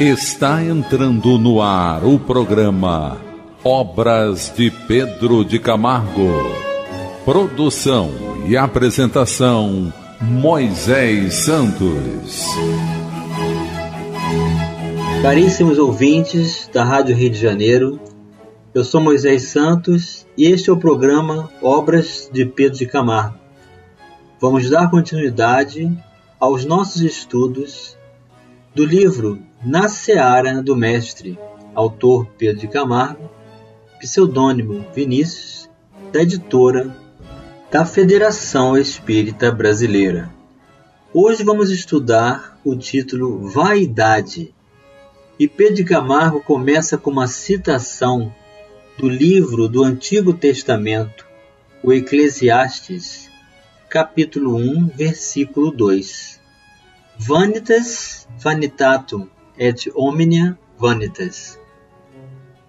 Está entrando no ar o programa Obras de Pedro de Camargo. Produção e apresentação Moisés Santos. Caríssimos ouvintes da Rádio Rio de Janeiro, eu sou Moisés Santos e este é o programa Obras de Pedro de Camargo. Vamos dar continuidade aos nossos estudos do livro Na Seara do Mestre, autor Pedro de Camargo, pseudônimo Vinícius, da editora da Federação Espírita Brasileira. Hoje vamos estudar o título Vaidade. E Pedro de Camargo começa com uma citação do livro do Antigo Testamento, o Eclesiastes, capítulo 1, versículo 2. Vanitas vanitatum et omnia vanitas.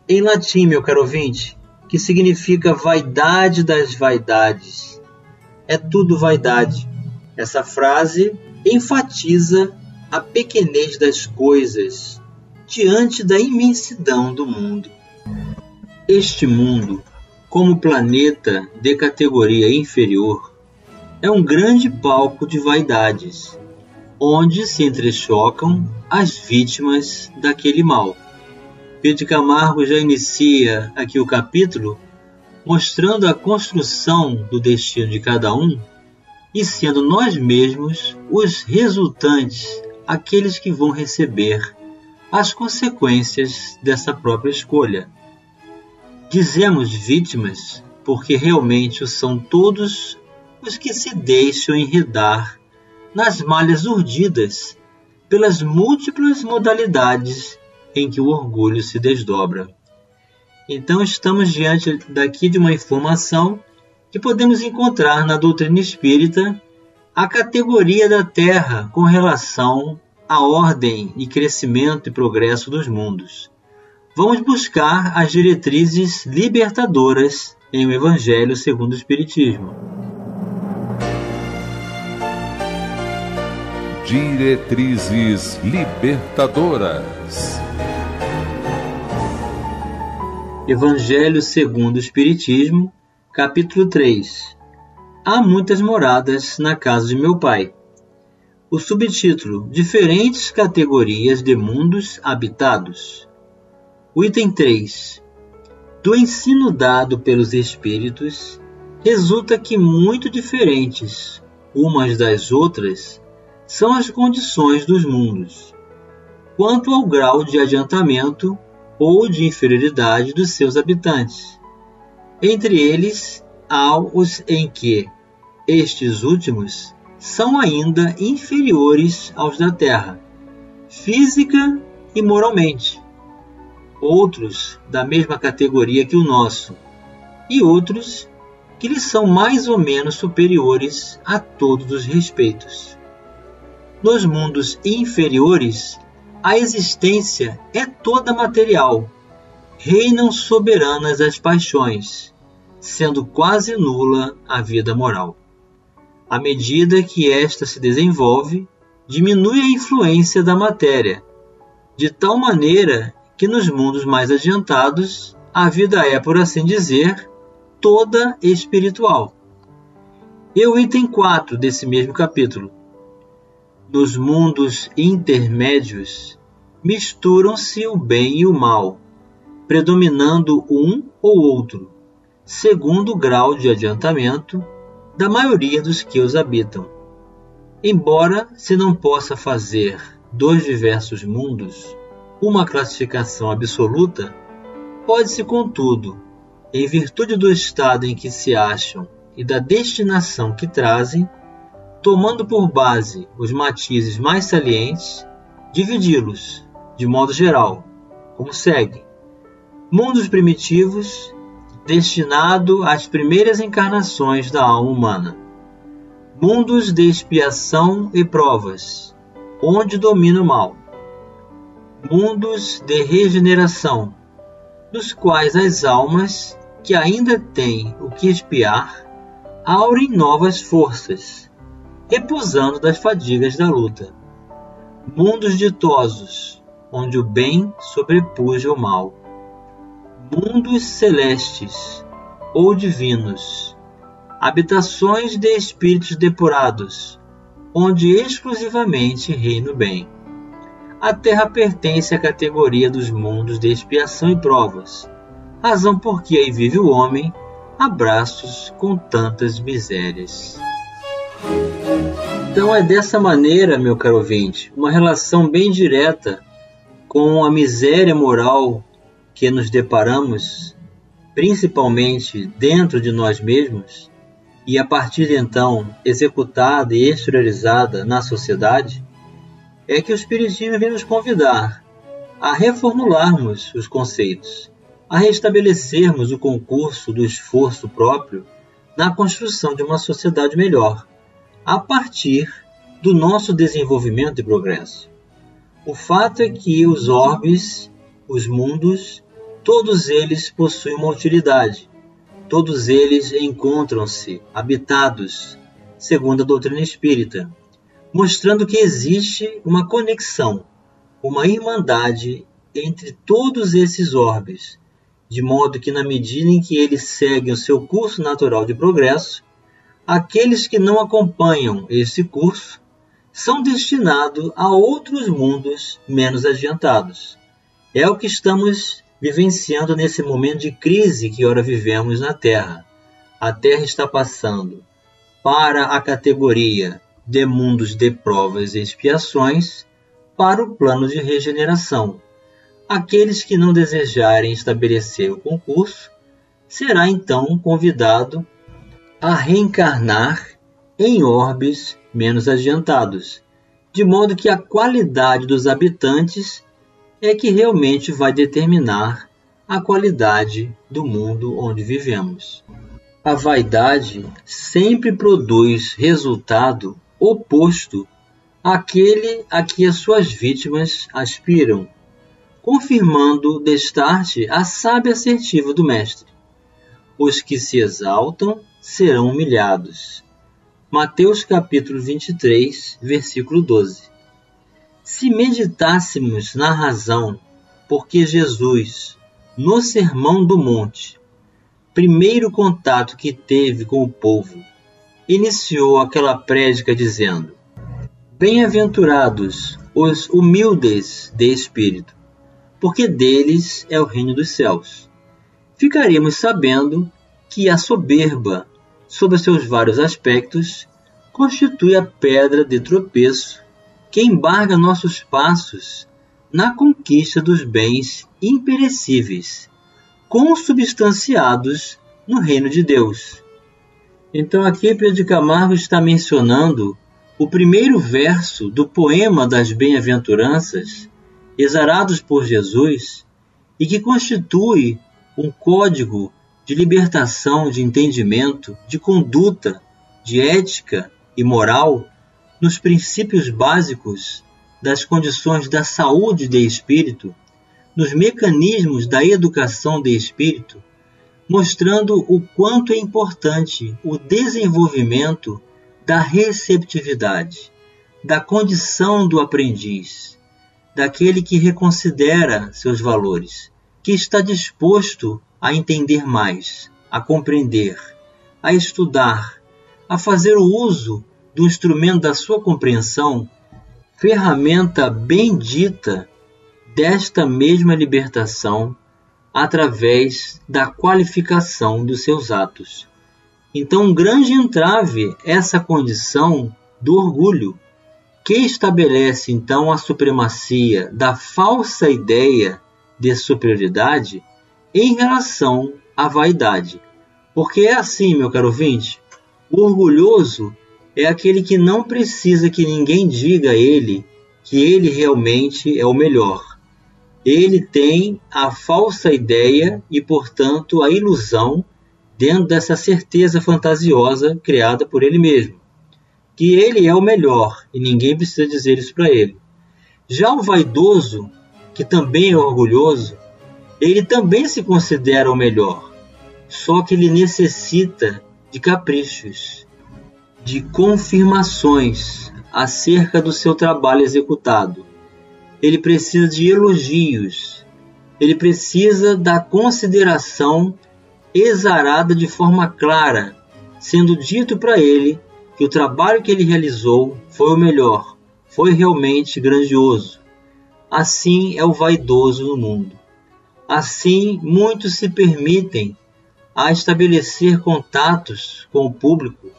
Em latim, meu caro ouvinte, que significa vaidade das vaidades. É tudo vaidade. Essa frase enfatiza a pequenez das coisas diante da imensidão do mundo. Este mundo, como planeta de categoria inferior, é um grande palco de vaidades, onde se entrechocam as vítimas daquele mal. Pedro Camargo já inicia aqui o capítulo mostrando a construção do destino de cada um e sendo nós mesmos os resultantes, aqueles que vão receber as consequências dessa própria escolha. Dizemos vítimas porque realmente são todos os que se deixam enredar nas malhas urdidas pelas múltiplas modalidades em que o orgulho se desdobra. Então estamos diante daqui de uma informação que podemos encontrar na doutrina espírita a categoria da Terra com relação à ordem e crescimento e progresso dos mundos vamos buscar as diretrizes libertadoras em o Evangelho segundo o Espiritismo. Diretrizes libertadoras. Evangelho segundo o Espiritismo, capítulo 3. Há muitas moradas na casa de meu pai. O subtítulo: Diferentes categorias de mundos habitados. O item 3. Do ensino dado pelos espíritos, resulta que muito diferentes umas das outras são as condições dos mundos, quanto ao grau de adiantamento ou de inferioridade dos seus habitantes. Entre eles, há os em que estes últimos são ainda inferiores aos da Terra, física e moralmente, outros da mesma categoria que o nosso, e outros que lhe são mais ou menos superiores a todos os respeitos. Nos mundos inferiores, a existência é toda material. Reinam soberanas as paixões, sendo quase nula a vida moral. À medida que esta se desenvolve, diminui a influência da matéria, de tal maneira que nos mundos mais adiantados a vida é, por assim dizer, toda espiritual. E o item 4 desse mesmo capítulo. Nos mundos intermédios misturam-se o bem e o mal, predominando um ou outro, segundo o grau de adiantamento da maioria dos que os habitam. Embora se não possa fazer dois diversos mundos, uma classificação absoluta, pode-se, contudo, em virtude do estado em que se acham e da destinação que trazem, tomando por base os matizes mais salientes, dividi-los, de modo geral, como segue: mundos primitivos, destinado às primeiras encarnações da alma humana, mundos de expiação e provas, onde domina o mal. Mundos de regeneração, nos quais as almas que ainda têm o que espiar aurem novas forças, repousando das fadigas da luta. Mundos ditosos, onde o bem sobrepuja o mal. Mundos celestes ou divinos, habitações de espíritos depurados, onde exclusivamente reina o bem. A Terra pertence à categoria dos mundos de expiação e provas, razão por que aí vive o homem, abraços com tantas misérias. Então é dessa maneira, meu caro ouvinte, uma relação bem direta com a miséria moral que nos deparamos, principalmente dentro de nós mesmos, e a partir de então executada e exteriorizada na sociedade, é que o Espiritismo vem nos convidar a reformularmos os conceitos, a restabelecermos o concurso do esforço próprio na construção de uma sociedade melhor, a partir do nosso desenvolvimento e progresso. O fato é que os orbes, os mundos, todos eles possuem uma utilidade, todos eles encontram-se habitados, segundo a doutrina espírita, mostrando que existe uma conexão, uma irmandade entre todos esses orbes, de modo que, na medida em que eles seguem o seu curso natural de progresso, aqueles que não acompanham esse curso são destinados a outros mundos menos adiantados. É o que estamos vivenciando nesse momento de crise que ora vivemos na Terra. A Terra está passando para a categoria de mundos de provas e expiações para o plano de regeneração. Aqueles que não desejarem estabelecer o concurso será então convidado a reencarnar em orbes menos adiantados, de modo que a qualidade dos habitantes é que realmente vai determinar a qualidade do mundo onde vivemos. A vaidade sempre produz resultado oposto àquele a que as suas vítimas aspiram, confirmando destarte a sábia assertiva do Mestre. Os que se exaltam serão humilhados. Mateus capítulo 23, versículo 12. Se meditássemos na razão porque Jesus, no Sermão do Monte, primeiro contato que teve com o povo, iniciou aquela prédica dizendo: Bem-aventurados os humildes de espírito, porque deles é o reino dos céus. Ficaríamos sabendo que a soberba, sob seus vários aspectos, constitui a pedra de tropeço que embarga nossos passos na conquista dos bens imperecíveis, consubstanciados no reino de Deus. Então aqui Pedro de Camargo está mencionando o primeiro verso do poema das bem-aventuranças, exarados por Jesus, e que constitui um código de libertação, de entendimento, de conduta, de ética e moral nos princípios básicos das condições da saúde de espírito, nos mecanismos da educação de espírito, mostrando o quanto é importante o desenvolvimento da receptividade, da condição do aprendiz, daquele que reconsidera seus valores, que está disposto a entender mais, a compreender, a estudar, a fazer o uso do instrumento da sua compreensão, ferramenta bendita desta mesma libertação através da qualificação dos seus atos. Então, um grande entrave essa condição do orgulho, que estabelece então a supremacia da falsa ideia de superioridade em relação à vaidade. Porque é assim, meu caro ouvinte, o orgulhoso é aquele que não precisa que ninguém diga a ele que ele realmente é o melhor. Ele tem a falsa ideia e, portanto, a ilusão dentro dessa certeza fantasiosa criada por ele mesmo, que ele é o melhor e ninguém precisa dizer isso para ele. Já o vaidoso, que também é orgulhoso, ele também se considera o melhor, só que ele necessita de caprichos, de confirmações acerca do seu trabalho executado. ele precisa de elogios, ele precisa da consideração exarada de forma clara, sendo dito para ele que o trabalho que ele realizou foi o melhor, foi realmente grandioso. Assim é o vaidoso no mundo. Assim, muitos se permitem a estabelecer contatos com o público,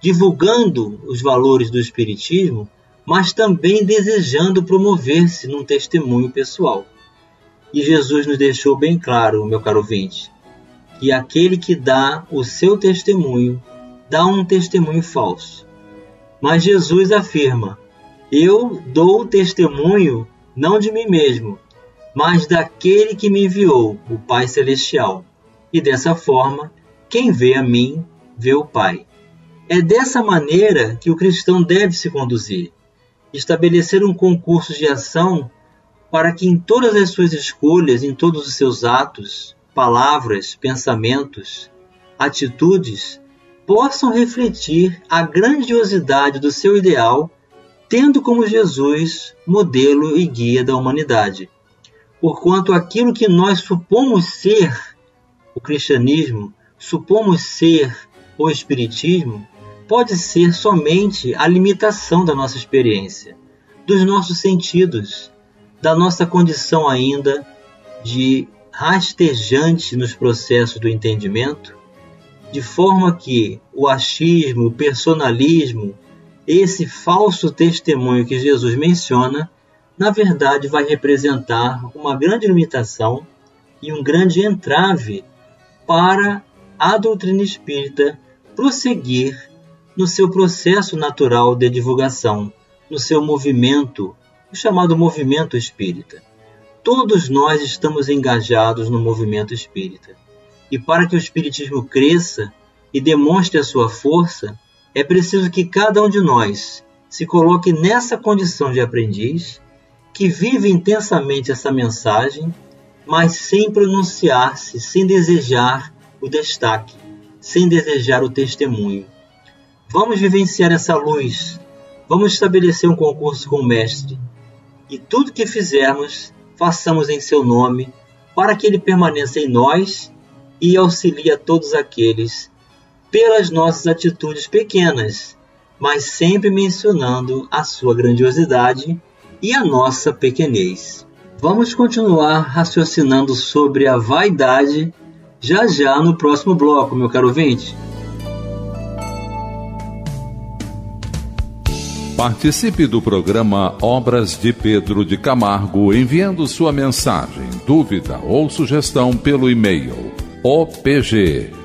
divulgando os valores do Espiritismo, mas também desejando promover-se num testemunho pessoal. E Jesus nos deixou bem claro, meu caro ouvinte, que aquele que dá o seu testemunho dá um testemunho falso. Mas Jesus afirma: Eu dou testemunho não de mim mesmo, mas daquele que me enviou, o Pai Celestial. E dessa forma, quem vê a mim, vê o Pai. É dessa maneira que o cristão deve se conduzir. Estabelecer um concurso de ação para que em todas as suas escolhas, em todos os seus atos, palavras, pensamentos, atitudes, possam refletir a grandiosidade do seu ideal, tendo como Jesus modelo e guia da humanidade. Porquanto aquilo que nós supomos ser o cristianismo, supomos ser o espiritismo, pode ser somente a limitação da nossa experiência, dos nossos sentidos, da nossa condição ainda de rastejante nos processos do entendimento, de forma que o achismo, o personalismo, esse falso testemunho que Jesus menciona, na verdade vai representar uma grande limitação e um grande entrave para a doutrina espírita prosseguir no seu processo natural de divulgação, no seu movimento, o chamado movimento espírita. Todos nós estamos engajados no movimento espírita. E para que o espiritismo cresça e demonstre a sua força, é preciso que cada um de nós se coloque nessa condição de aprendiz, que vive intensamente essa mensagem, mas sem pronunciar-se, sem desejar o destaque, sem desejar o testemunho. Vamos vivenciar essa luz. Vamos estabelecer um concurso com o Mestre. E tudo que fizermos, façamos em seu nome, para que ele permaneça em nós e auxilie a todos aqueles pelas nossas atitudes pequenas, mas sempre mencionando a sua grandiosidade e a nossa pequenez. Vamos continuar raciocinando sobre a vaidade já já no próximo bloco, meu caro ouvinte. Participe do programa Obras de Pedro de Camargo enviando sua mensagem, dúvida ou sugestão pelo e-mail opg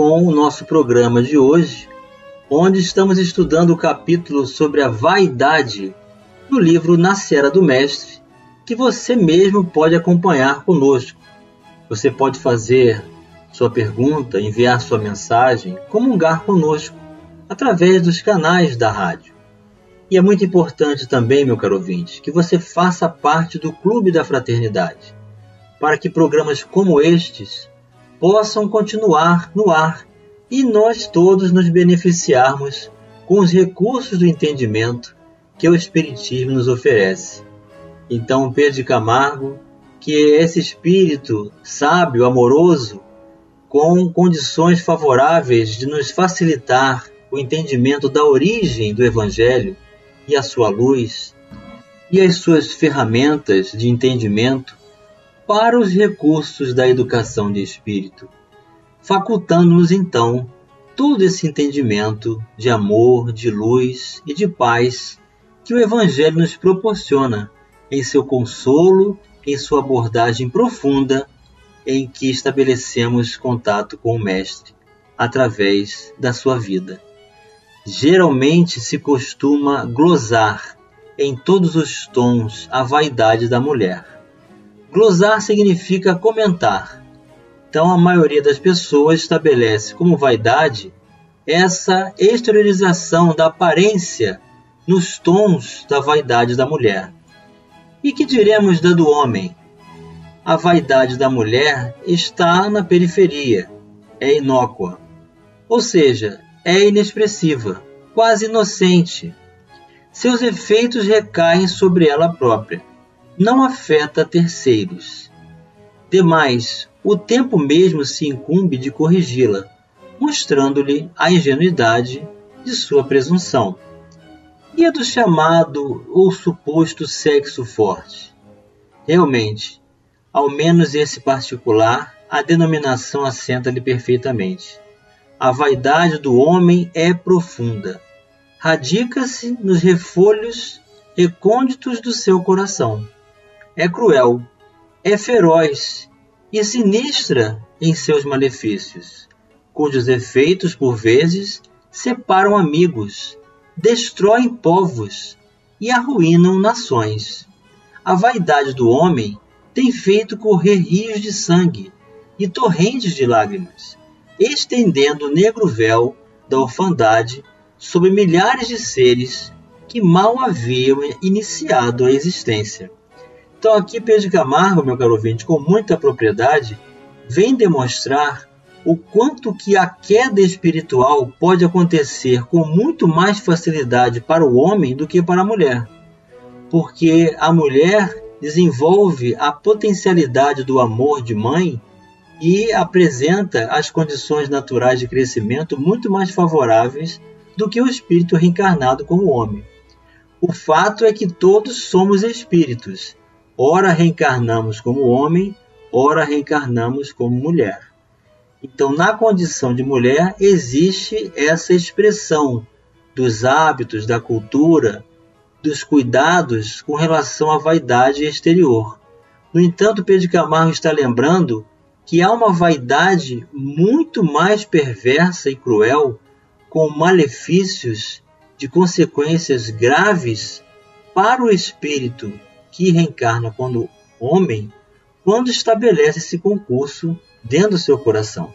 com o nosso programa de hoje, onde estamos estudando o capítulo sobre a vaidade do livro Na Sera do Mestre, que você mesmo pode acompanhar conosco. Você pode fazer sua pergunta, enviar sua mensagem, comungar conosco através dos canais da rádio. E é muito importante também, meu caro ouvinte, que você faça parte do Clube da Fraternidade, para que programas como estes possam continuar no ar e nós todos nos beneficiarmos com os recursos do entendimento que o Espiritismo nos oferece. Então, Pedro de Camargo, que esse espírito sábio, amoroso, com condições favoráveis de nos facilitar o entendimento da origem do Evangelho e a sua luz, e as suas ferramentas de entendimento para os recursos da educação de espírito, facultando-nos então todo esse entendimento de amor, de luz e de paz que o Evangelho nos proporciona em seu consolo, em sua abordagem profunda, em que estabelecemos contato com o Mestre através da sua vida geralmente se costuma glosar em todos os tons a vaidade da mulher. Glosar significa comentar. Então, a maioria das pessoas estabelece como vaidade essa exteriorização da aparência nos tons da vaidade da mulher. E que diremos da do homem? A vaidade da mulher está na periferia, é inócua, ou seja, é inexpressiva, quase inocente. Seus efeitos recaem sobre ela própria, não afeta terceiros. Demais, o tempo mesmo se incumbe de corrigi-la, mostrando-lhe a ingenuidade de sua presunção. E a do chamado ou suposto sexo forte? Realmente, ao menos esse particular, a denominação assenta-lhe perfeitamente. A vaidade do homem é profunda. Radica-se nos refolhos recônditos do seu coração. É cruel, é feroz e sinistra em seus malefícios, cujos efeitos, por vezes, separam amigos, destroem povos e arruinam nações. A vaidade do homem tem feito correr rios de sangue e torrentes de lágrimas estendendo o negro véu da orfandade sobre milhares de seres que mal haviam iniciado a existência. Então aqui Pedro Camargo, meu caro ouvinte, com muita propriedade, vem demonstrar o quanto que a queda espiritual pode acontecer com muito mais facilidade para o homem do que para a mulher. Porque a mulher desenvolve a potencialidade do amor de mãe e apresenta as condições naturais de crescimento muito mais favoráveis do que o espírito reencarnado como homem. O fato é que todos somos espíritos. Ora reencarnamos como homem, ora reencarnamos como mulher. Então, na condição de mulher, existe essa expressão dos hábitos, da cultura, dos cuidados com relação à vaidade exterior. No entanto, Pedro Camargo está lembrando que há uma vaidade muito mais perversa e cruel, com malefícios de consequências graves para o espírito que reencarna quando homem, quando estabelece esse concurso dentro do seu coração.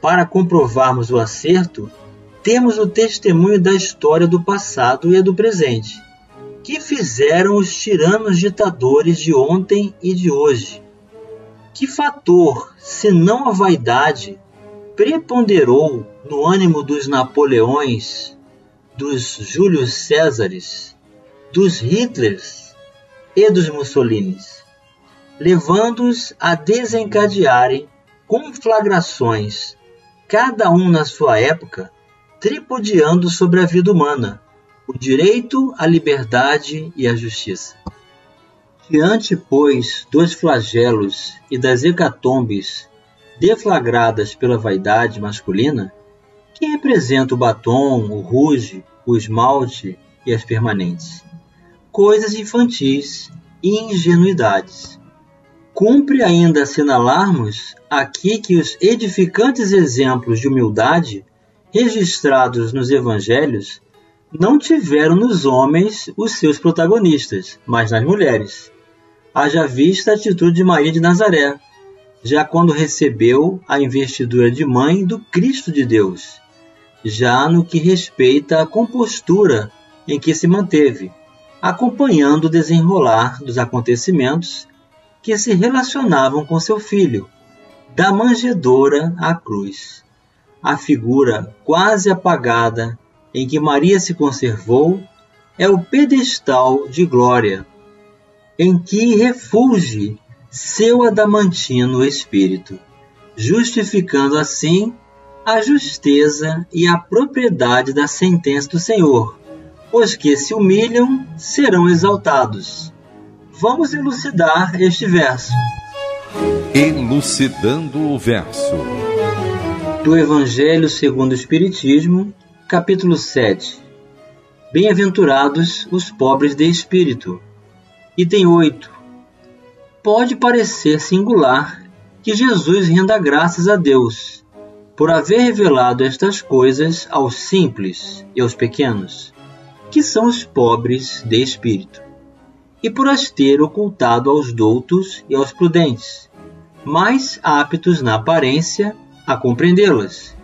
Para comprovarmos o acerto, temos o testemunho da história do passado e do presente, que fizeram os tiranos ditadores de ontem e de hoje, que fator, senão a vaidade, preponderou no ânimo dos Napoleões, dos Júlios Césares, dos Hitlers e dos Mussolinis, levando-os a desencadearem conflagrações, cada um na sua época, tripudiando sobre a vida humana, o direito, a liberdade e a justiça. Diante, pois, dos flagelos e das hecatombes deflagradas pela vaidade masculina, que representa o batom, o ruge, o esmalte e as permanentes? Coisas infantis e ingenuidades. Cumpre ainda assinalarmos aqui que os edificantes exemplos de humildade registrados nos evangelhos não tiveram nos homens os seus protagonistas, mas nas mulheres haja vista a atitude de Maria de Nazaré, já quando recebeu a investidura de mãe do Cristo de Deus, já no que respeita à compostura em que se manteve, acompanhando o desenrolar dos acontecimentos que se relacionavam com seu filho, da manjedoura à cruz. A figura quase apagada em que Maria se conservou é o pedestal de glória em que refulge seu adamantino espírito, justificando assim a justeza e a propriedade da sentença do Senhor. Os que se humilham serão exaltados. Vamos elucidar este verso. Elucidando o verso. Do Evangelho segundo o Espiritismo, capítulo 7. Bem-aventurados os pobres de espírito Item 8. Pode parecer singular que Jesus renda graças a Deus por haver revelado estas coisas aos simples e aos pequenos, que são os pobres de espírito. e por as ter ocultado aos doutos e aos prudentes, mais aptos na aparência a compreendê-las.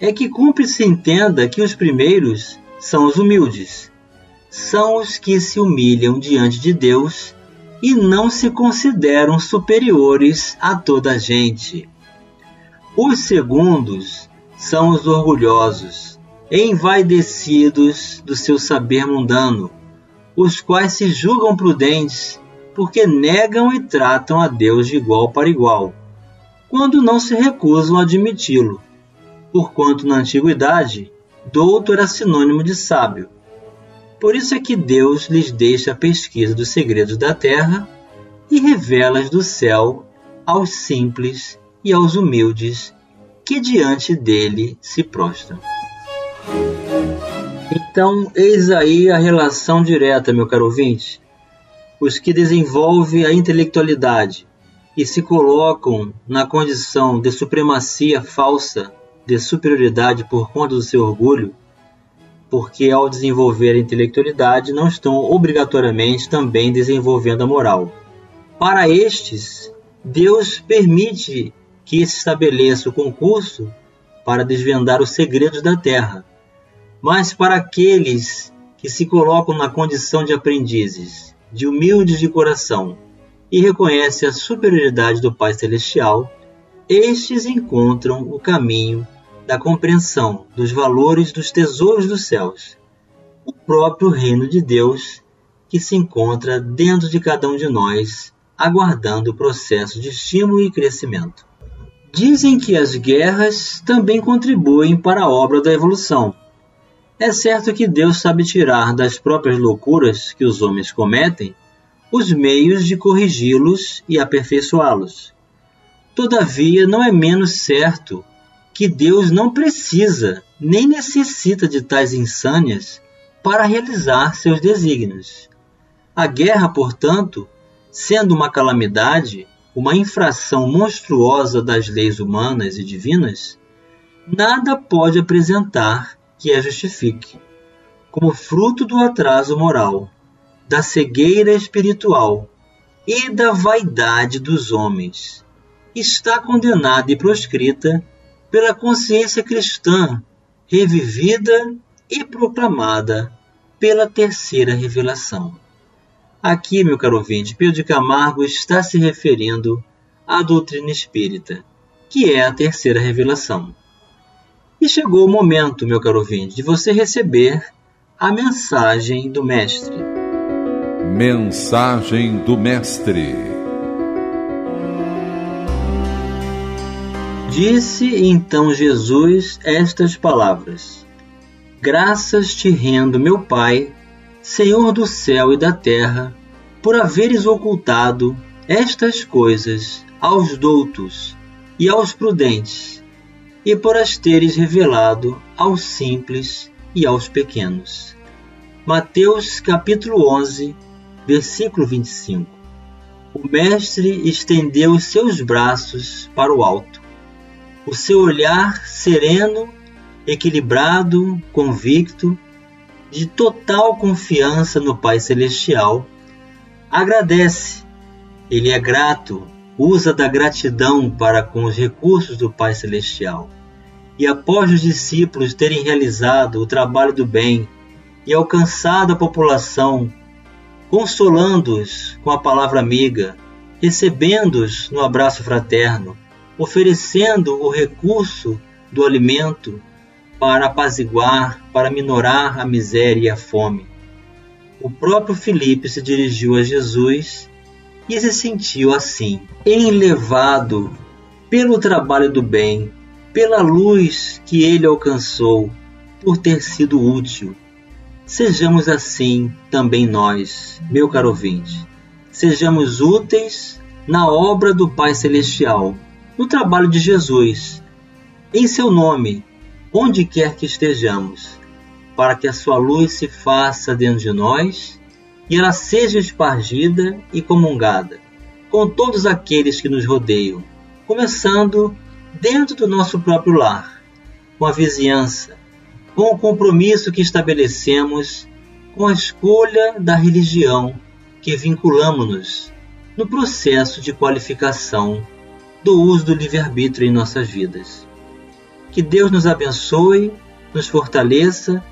É que cumpre se entenda que os primeiros são os humildes, são os que se humilham diante de Deus e não se consideram superiores a toda a gente. Os segundos são os orgulhosos, envaidecidos do seu saber mundano, os quais se julgam prudentes, porque negam e tratam a Deus de igual para igual, quando não se recusam a admiti-lo, porquanto na antiguidade douto era sinônimo de sábio. Por isso é que Deus lhes deixa a pesquisa dos segredos da terra e revela-as do céu aos simples e aos humildes que diante dele se prostram. Então, eis aí a relação direta, meu caro ouvinte. Os que desenvolvem a intelectualidade e se colocam na condição de supremacia falsa, de superioridade por conta do seu orgulho, porque ao desenvolver a intelectualidade não estão obrigatoriamente também desenvolvendo a moral. Para estes, Deus permite que se estabeleça o concurso para desvendar os segredos da terra, mas para aqueles que se colocam na condição de aprendizes, de humildes de coração, e reconhecem a superioridade do Pai Celestial, estes encontram o caminho da compreensão dos valores dos tesouros dos céus, o próprio reino de Deus que se encontra dentro de cada um de nós, aguardando o processo de estímulo e crescimento. Dizem que as guerras também contribuem para a obra da evolução é certo que Deus sabe tirar das próprias loucuras que os homens cometem os meios de corrigi-los e aperfeiçoá-los. Todavia, não é menos certo que Deus não precisa nem necessita de tais insânias para realizar seus desígnios. A guerra, portanto, sendo uma calamidade, uma infração monstruosa das leis humanas e divinas, nada pode apresentar que a justifique, como fruto do atraso moral, da cegueira espiritual e da vaidade dos homens. Está condenada e proscrita pela consciência cristã, revivida e proclamada pela terceira revelação. Aqui, meu caro ouvinte, Pedro de Camargo está se referindo à doutrina espírita, que é a terceira revelação. E chegou o momento, meu caro ouvinte, de você receber a mensagem do Mestre. Mensagem do Mestre. Disse então Jesus estas palavras: Graças te rendo, meu Pai, Senhor do céu e da terra, por haveres ocultado estas coisas aos doutos e aos prudentes e por as teres revelado aos simples e aos pequenos. Mateus capítulo 11, versículo 25. O mestre estendeu os seus braços para o alto. O seu olhar sereno, equilibrado, convicto, de total confiança no Pai Celestial, agradece. Ele é grato, usa da gratidão para com os recursos do Pai Celestial e após os discípulos terem realizado o trabalho do bem e alcançado a população, consolando-os com a palavra amiga, recebendo-os no abraço fraterno, oferecendo o recurso do alimento para apaziguar, para minorar a miséria e a fome. O próprio Filipe se dirigiu a Jesus e se sentiu assim, enlevado pelo trabalho do bem, pela luz que ele alcançou, por ter sido útil. Sejamos assim também nós, meu caro ouvinte. Sejamos úteis na obra do Pai Celestial, no trabalho de Jesus, em seu nome, onde quer que estejamos, para que a sua luz se faça dentro de nós e ela seja espargida e comungada com todos aqueles que nos rodeiam, começando dentro do nosso próprio lar, com a vizinhança, com o compromisso que estabelecemos com a escolha da religião que vinculamos-nos no processo de qualificação do uso do livre-arbítrio em nossas vidas. Que Deus nos abençoe, nos fortaleça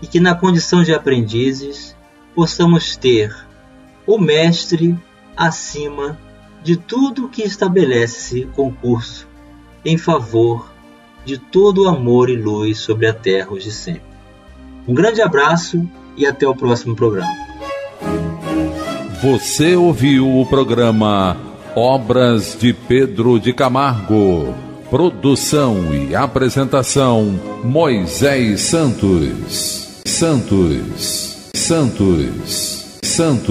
e que, na condição de aprendizes, possamos ter o Mestre acima de tudo que estabelece concurso em favor de todo o amor e luz sobre a terra hoje e sempre. Um grande abraço e até o próximo programa. Você ouviu o programa Obras de Pedro de Camargo. Produção e apresentação Moisés Santos. Santos. Santos. Santos.